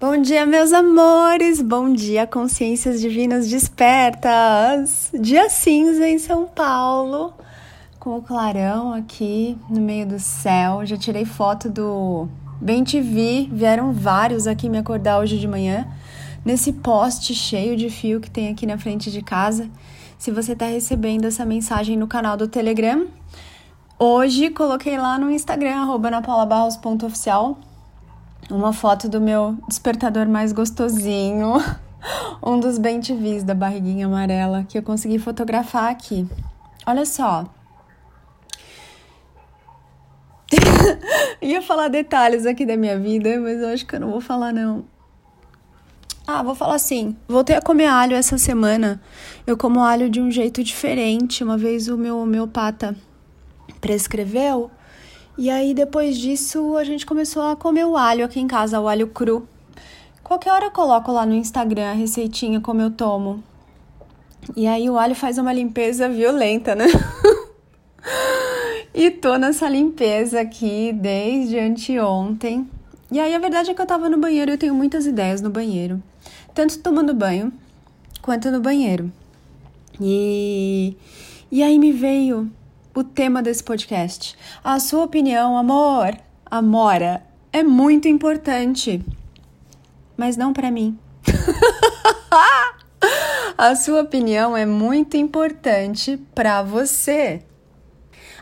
Bom dia, meus amores! Bom dia, consciências divinas despertas! Dia cinza em São Paulo, com o clarão aqui no meio do céu. Já tirei foto do Bem TV, vieram vários aqui me acordar hoje de manhã, nesse poste cheio de fio que tem aqui na frente de casa. Se você está recebendo essa mensagem no canal do Telegram, hoje coloquei lá no Instagram, napaulabarros.oficial, uma foto do meu despertador mais gostosinho, um dos bem TVs da barriguinha amarela que eu consegui fotografar aqui. Olha só. Ia falar detalhes aqui da minha vida, mas eu acho que eu não vou falar não. Ah, vou falar assim. Voltei a comer alho essa semana. Eu como alho de um jeito diferente. Uma vez o meu homeopata prescreveu e aí depois disso a gente começou a comer o alho aqui em casa, o alho cru. Qualquer hora eu coloco lá no Instagram a receitinha como eu tomo. E aí o alho faz uma limpeza violenta, né? e tô nessa limpeza aqui desde anteontem. E aí a verdade é que eu tava no banheiro e eu tenho muitas ideias no banheiro. Tanto tomando banho quanto no banheiro. E, e aí me veio o tema desse podcast. A sua opinião, amor, amora, é muito importante, mas não para mim. a sua opinião é muito importante para você.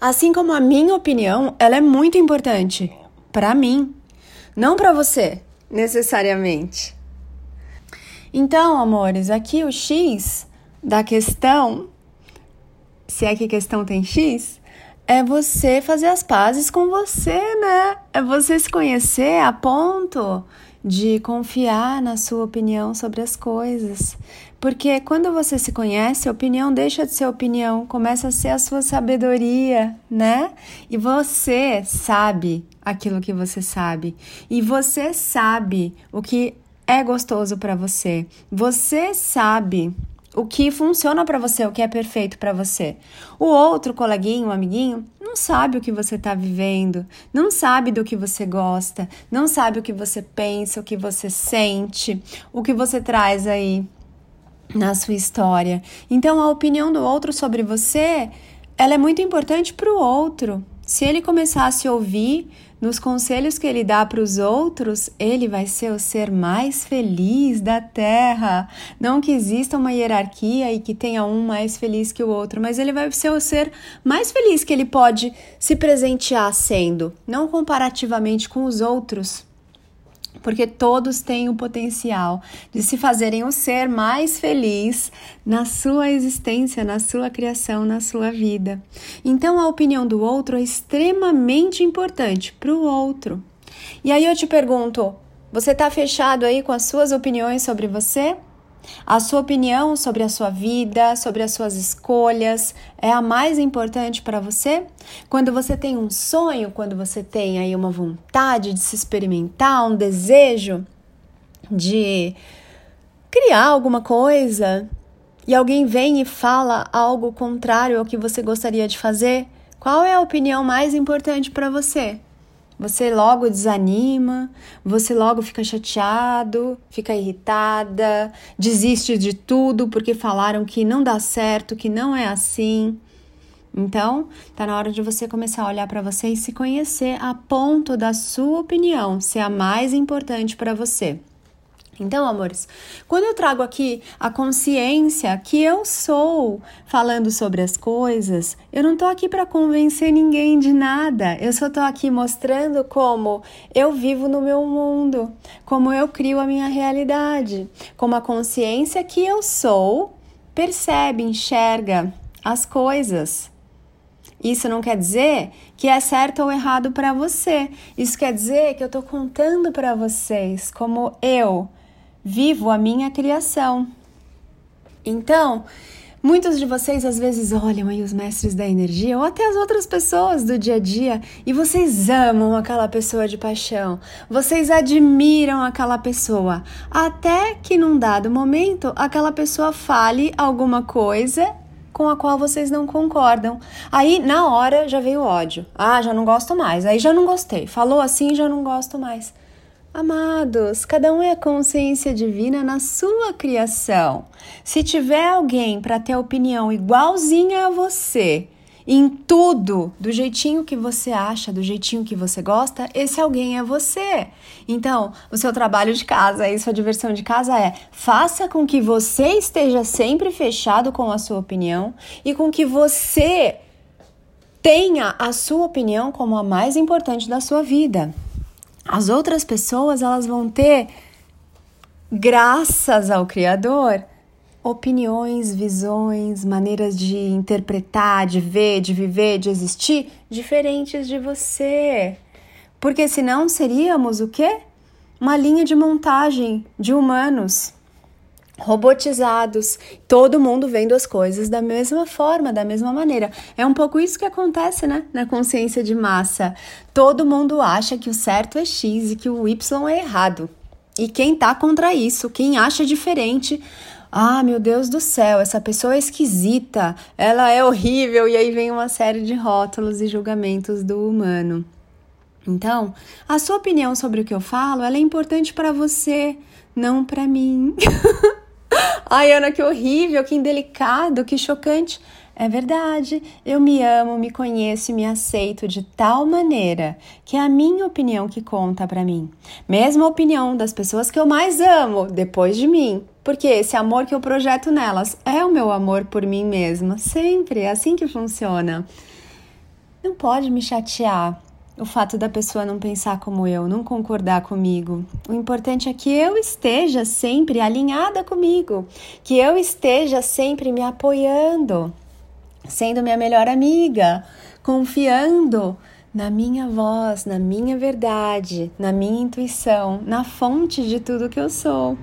Assim como a minha opinião, ela é muito importante para mim, não para você, necessariamente. Então, amores, aqui o X da questão se é que questão tem X, é você fazer as pazes com você, né? É você se conhecer a ponto de confiar na sua opinião sobre as coisas. Porque quando você se conhece, a opinião deixa de ser opinião, começa a ser a sua sabedoria, né? E você sabe aquilo que você sabe. E você sabe o que é gostoso para você. Você sabe o que funciona para você, o que é perfeito para você. O outro coleguinho, amiguinho, não sabe o que você está vivendo, não sabe do que você gosta, não sabe o que você pensa, o que você sente, o que você traz aí na sua história. Então, a opinião do outro sobre você, ela é muito importante para o outro. Se ele começar a se ouvir, nos conselhos que ele dá para os outros, ele vai ser o ser mais feliz da Terra. Não que exista uma hierarquia e que tenha um mais feliz que o outro, mas ele vai ser o ser mais feliz que ele pode se presentear sendo, não comparativamente com os outros porque todos têm o potencial de se fazerem o ser mais feliz na sua existência, na sua criação, na sua vida. Então, a opinião do outro é extremamente importante para o outro. E aí eu te pergunto: você está fechado aí com as suas opiniões sobre você? A sua opinião sobre a sua vida, sobre as suas escolhas, é a mais importante para você? Quando você tem um sonho, quando você tem aí uma vontade de se experimentar, um desejo de criar alguma coisa e alguém vem e fala algo contrário ao que você gostaria de fazer, qual é a opinião mais importante para você? Você logo desanima, você logo fica chateado, fica irritada, desiste de tudo porque falaram que não dá certo, que não é assim. Então, tá na hora de você começar a olhar para você e se conhecer a ponto da sua opinião ser a mais importante para você. Então, amores, quando eu trago aqui a consciência que eu sou falando sobre as coisas, eu não tô aqui para convencer ninguém de nada. Eu só tô aqui mostrando como eu vivo no meu mundo, como eu crio a minha realidade, como a consciência que eu sou percebe, enxerga as coisas. Isso não quer dizer que é certo ou errado para você. Isso quer dizer que eu estou contando para vocês como eu vivo a minha criação. Então, muitos de vocês às vezes olham aí os mestres da energia ou até as outras pessoas do dia a dia e vocês amam aquela pessoa de paixão, vocês admiram aquela pessoa, até que num dado momento aquela pessoa fale alguma coisa com a qual vocês não concordam. Aí, na hora, já veio o ódio. Ah, já não gosto mais. Aí já não gostei. Falou assim, já não gosto mais. Amados, cada um é a consciência divina na sua criação. Se tiver alguém para ter opinião igualzinha a você, em tudo, do jeitinho que você acha, do jeitinho que você gosta, esse alguém é você. Então, o seu trabalho de casa, a sua diversão de casa é: faça com que você esteja sempre fechado com a sua opinião e com que você tenha a sua opinião como a mais importante da sua vida. As outras pessoas, elas vão ter graças ao criador opiniões, visões, maneiras de interpretar, de ver, de viver, de existir diferentes de você. Porque senão seríamos o quê? Uma linha de montagem de humanos robotizados, todo mundo vendo as coisas da mesma forma, da mesma maneira. É um pouco isso que acontece, né, na consciência de massa. Todo mundo acha que o certo é X e que o Y é errado. E quem tá contra isso, quem acha diferente, ah, meu Deus do céu, essa pessoa é esquisita, ela é horrível, e aí vem uma série de rótulos e julgamentos do humano. Então, a sua opinião sobre o que eu falo, ela é importante para você, não para mim. Ai, Ana, que horrível, que indelicado, que chocante. É verdade, eu me amo, me conheço e me aceito de tal maneira que é a minha opinião que conta para mim. Mesmo a opinião das pessoas que eu mais amo depois de mim. Porque esse amor que eu projeto nelas é o meu amor por mim mesma. Sempre, é assim que funciona. Não pode me chatear o fato da pessoa não pensar como eu, não concordar comigo. O importante é que eu esteja sempre alinhada comigo, que eu esteja sempre me apoiando, sendo minha melhor amiga, confiando na minha voz, na minha verdade, na minha intuição, na fonte de tudo que eu sou.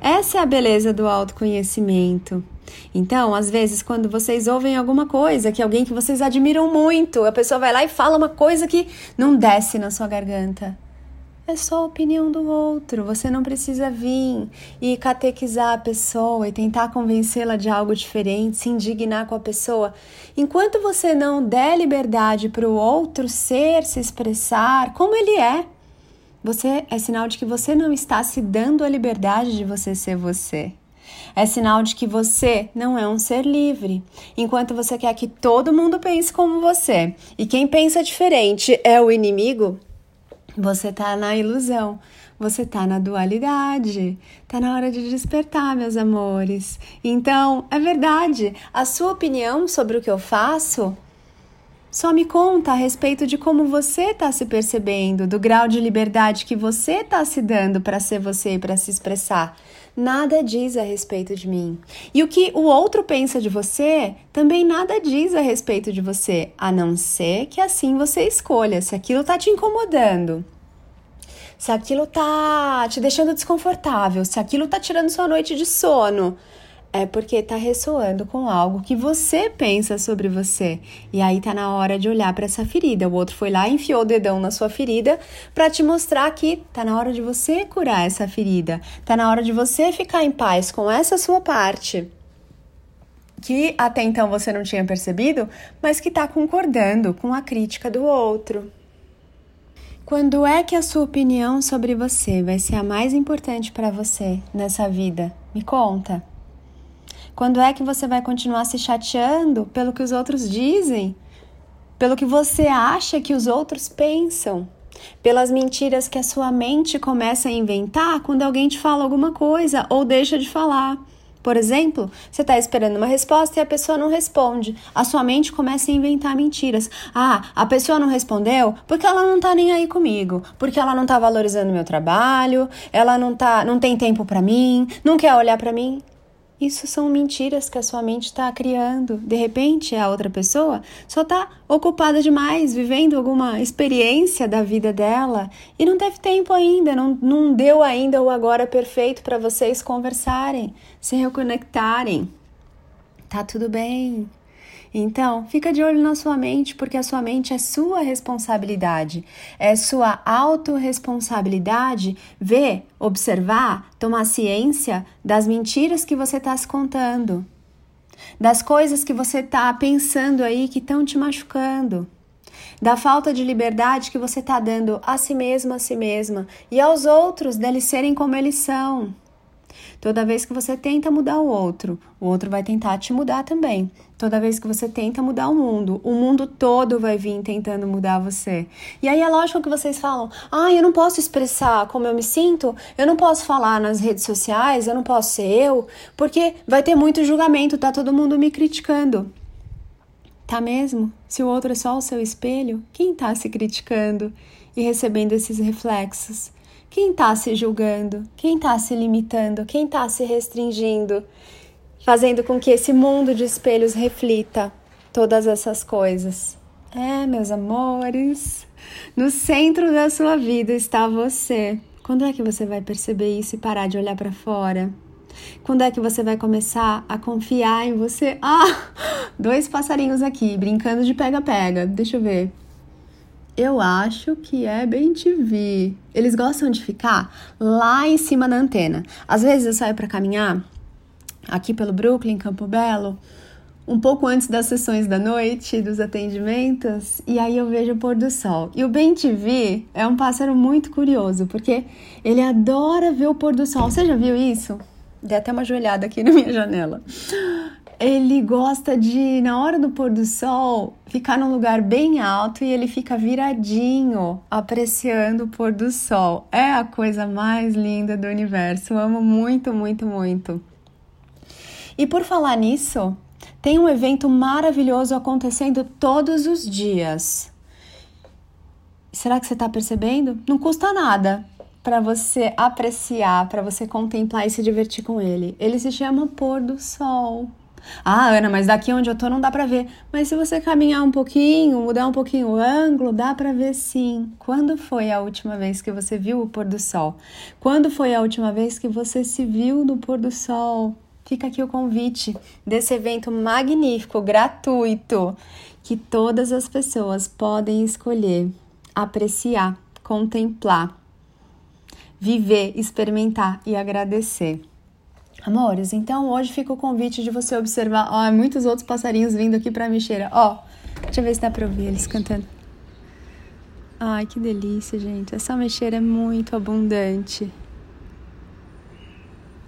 Essa é a beleza do autoconhecimento. Então, às vezes, quando vocês ouvem alguma coisa que alguém que vocês admiram muito, a pessoa vai lá e fala uma coisa que não desce na sua garganta. É só a opinião do outro. Você não precisa vir e catequizar a pessoa e tentar convencê-la de algo diferente, se indignar com a pessoa. Enquanto você não der liberdade para o outro ser, se expressar como ele é, você é sinal de que você não está se dando a liberdade de você ser você. É sinal de que você não é um ser livre. Enquanto você quer que todo mundo pense como você e quem pensa diferente é o inimigo, você está na ilusão. Você está na dualidade. Está na hora de despertar, meus amores. Então, é verdade. A sua opinião sobre o que eu faço só me conta a respeito de como você está se percebendo, do grau de liberdade que você está se dando para ser você e para se expressar nada diz a respeito de mim. E o que o outro pensa de você também nada diz a respeito de você, a não ser que assim você escolha se aquilo tá te incomodando. Se aquilo tá te deixando desconfortável, se aquilo tá tirando sua noite de sono, é porque está ressoando com algo que você pensa sobre você. E aí tá na hora de olhar para essa ferida. O outro foi lá e enfiou o dedão na sua ferida para te mostrar que tá na hora de você curar essa ferida. Tá na hora de você ficar em paz com essa sua parte que até então você não tinha percebido, mas que está concordando com a crítica do outro. Quando é que a sua opinião sobre você vai ser a mais importante para você nessa vida? Me conta. Quando é que você vai continuar se chateando pelo que os outros dizem? Pelo que você acha que os outros pensam? Pelas mentiras que a sua mente começa a inventar quando alguém te fala alguma coisa ou deixa de falar? Por exemplo, você está esperando uma resposta e a pessoa não responde. A sua mente começa a inventar mentiras. Ah, a pessoa não respondeu porque ela não está nem aí comigo, porque ela não está valorizando meu trabalho, ela não tá, não tem tempo para mim, não quer olhar para mim. Isso são mentiras que a sua mente está criando. De repente, a outra pessoa só está ocupada demais, vivendo alguma experiência da vida dela e não teve tempo ainda, não, não deu ainda o agora perfeito para vocês conversarem, se reconectarem. Tá tudo bem. Então, fica de olho na sua mente, porque a sua mente é sua responsabilidade. É sua autorresponsabilidade ver, observar, tomar ciência das mentiras que você está se contando, das coisas que você está pensando aí que estão te machucando. da falta de liberdade que você está dando a si mesma, a si mesma e aos outros deles serem como eles são. Toda vez que você tenta mudar o outro, o outro vai tentar te mudar também. Toda vez que você tenta mudar o mundo, o mundo todo vai vir tentando mudar você. E aí é lógico que vocês falam: ah, eu não posso expressar como eu me sinto, eu não posso falar nas redes sociais, eu não posso ser eu, porque vai ter muito julgamento, tá todo mundo me criticando. Tá mesmo? Se o outro é só o seu espelho, quem tá se criticando e recebendo esses reflexos? Quem tá se julgando? Quem tá se limitando? Quem tá se restringindo? Fazendo com que esse mundo de espelhos reflita todas essas coisas. É, meus amores, no centro da sua vida está você. Quando é que você vai perceber isso e parar de olhar para fora? Quando é que você vai começar a confiar em você? Ah, dois passarinhos aqui brincando de pega-pega. Deixa eu ver. Eu acho que é bem TV. Eles gostam de ficar lá em cima da antena. Às vezes eu saio para caminhar aqui pelo Brooklyn, Campo Belo, um pouco antes das sessões da noite, dos atendimentos, e aí eu vejo o pôr do sol. E o Ben TV é um pássaro muito curioso, porque ele adora ver o pôr do sol. Você já viu isso? Dei até uma joelhada aqui na minha janela. Ele gosta de, na hora do pôr do sol, ficar num lugar bem alto e ele fica viradinho, apreciando o pôr do sol. É a coisa mais linda do universo. Eu amo muito, muito, muito. E por falar nisso, tem um evento maravilhoso acontecendo todos os dias. Será que você está percebendo? Não custa nada para você apreciar, para você contemplar e se divertir com ele. Ele se chama pôr do sol. Ah, Ana, mas daqui onde eu tô não dá para ver. Mas se você caminhar um pouquinho, mudar um pouquinho o ângulo, dá para ver sim. Quando foi a última vez que você viu o pôr do sol? Quando foi a última vez que você se viu no pôr do sol? Fica aqui o convite desse evento magnífico, gratuito, que todas as pessoas podem escolher, apreciar, contemplar viver, experimentar e agradecer. Amores, então hoje fica o convite de você observar, ó, muitos outros passarinhos vindo aqui pra mexeira. Ó, deixa eu ver se dá pra ouvir eles cantando. Ai, que delícia, gente. Essa mexeira é muito abundante.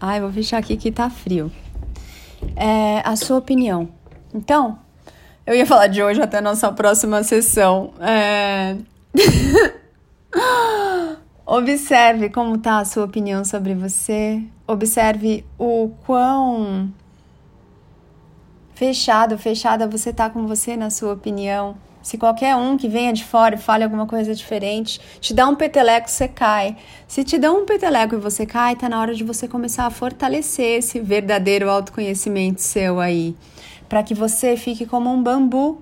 Ai, vou fechar aqui que tá frio. É, a sua opinião. Então, eu ia falar de hoje até a nossa próxima sessão. É... Observe como está a sua opinião sobre você. Observe o quão fechado, fechada você está com você na sua opinião. Se qualquer um que venha de fora e fale alguma coisa diferente, te dá um peteleco, você cai. Se te dá um peteleco e você cai, tá na hora de você começar a fortalecer esse verdadeiro autoconhecimento seu aí, para que você fique como um bambu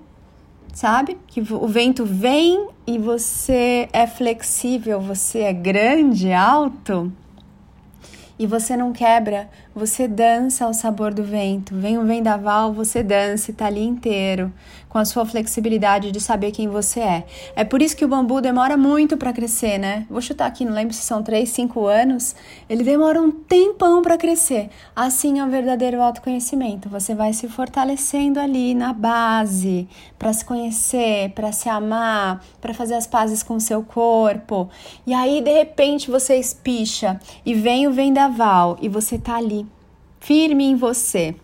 sabe? Que o vento vem e você é flexível, você é grande, alto e você não quebra, você dança ao sabor do vento. Vem um vendaval, você dança e tá ali inteiro com a sua flexibilidade de saber quem você é. É por isso que o bambu demora muito para crescer, né? Vou chutar aqui, não lembro se são 3, 5 anos. Ele demora um tempão para crescer. Assim é o verdadeiro autoconhecimento. Você vai se fortalecendo ali na base para se conhecer, para se amar, para fazer as pazes com o seu corpo. E aí, de repente, você espicha e vem o vendaval e você tá ali, firme em você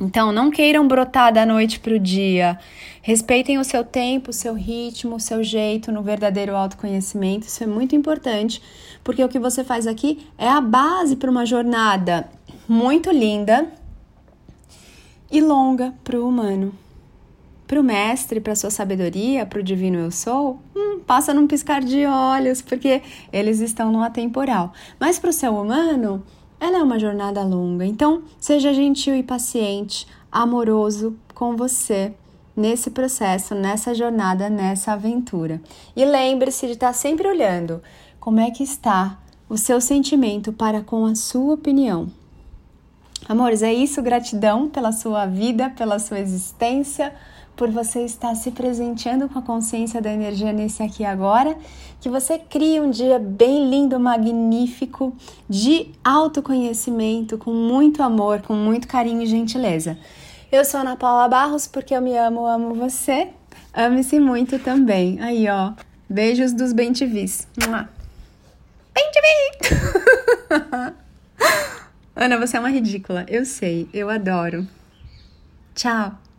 então, não queiram brotar da noite para o dia. Respeitem o seu tempo, o seu ritmo, o seu jeito no verdadeiro autoconhecimento. Isso é muito importante, porque o que você faz aqui é a base para uma jornada muito linda e longa para o humano. Para o mestre, para sua sabedoria, para o divino eu sou, hum, passa num piscar de olhos, porque eles estão no atemporal. Mas para o seu humano, ela é uma jornada longa, então seja gentil e paciente, amoroso com você nesse processo, nessa jornada, nessa aventura. E lembre-se de estar sempre olhando como é que está o seu sentimento para com a sua opinião. Amores, é isso. Gratidão pela sua vida, pela sua existência por você estar se presenteando com a consciência da energia nesse aqui agora. Que você crie um dia bem lindo, magnífico, de autoconhecimento, com muito amor, com muito carinho e gentileza. Eu sou Ana Paula Barros, porque eu me amo, amo você. Ame-se muito também. Aí, ó. Beijos dos. Bem TV! Ana, você é uma ridícula. Eu sei. Eu adoro. Tchau.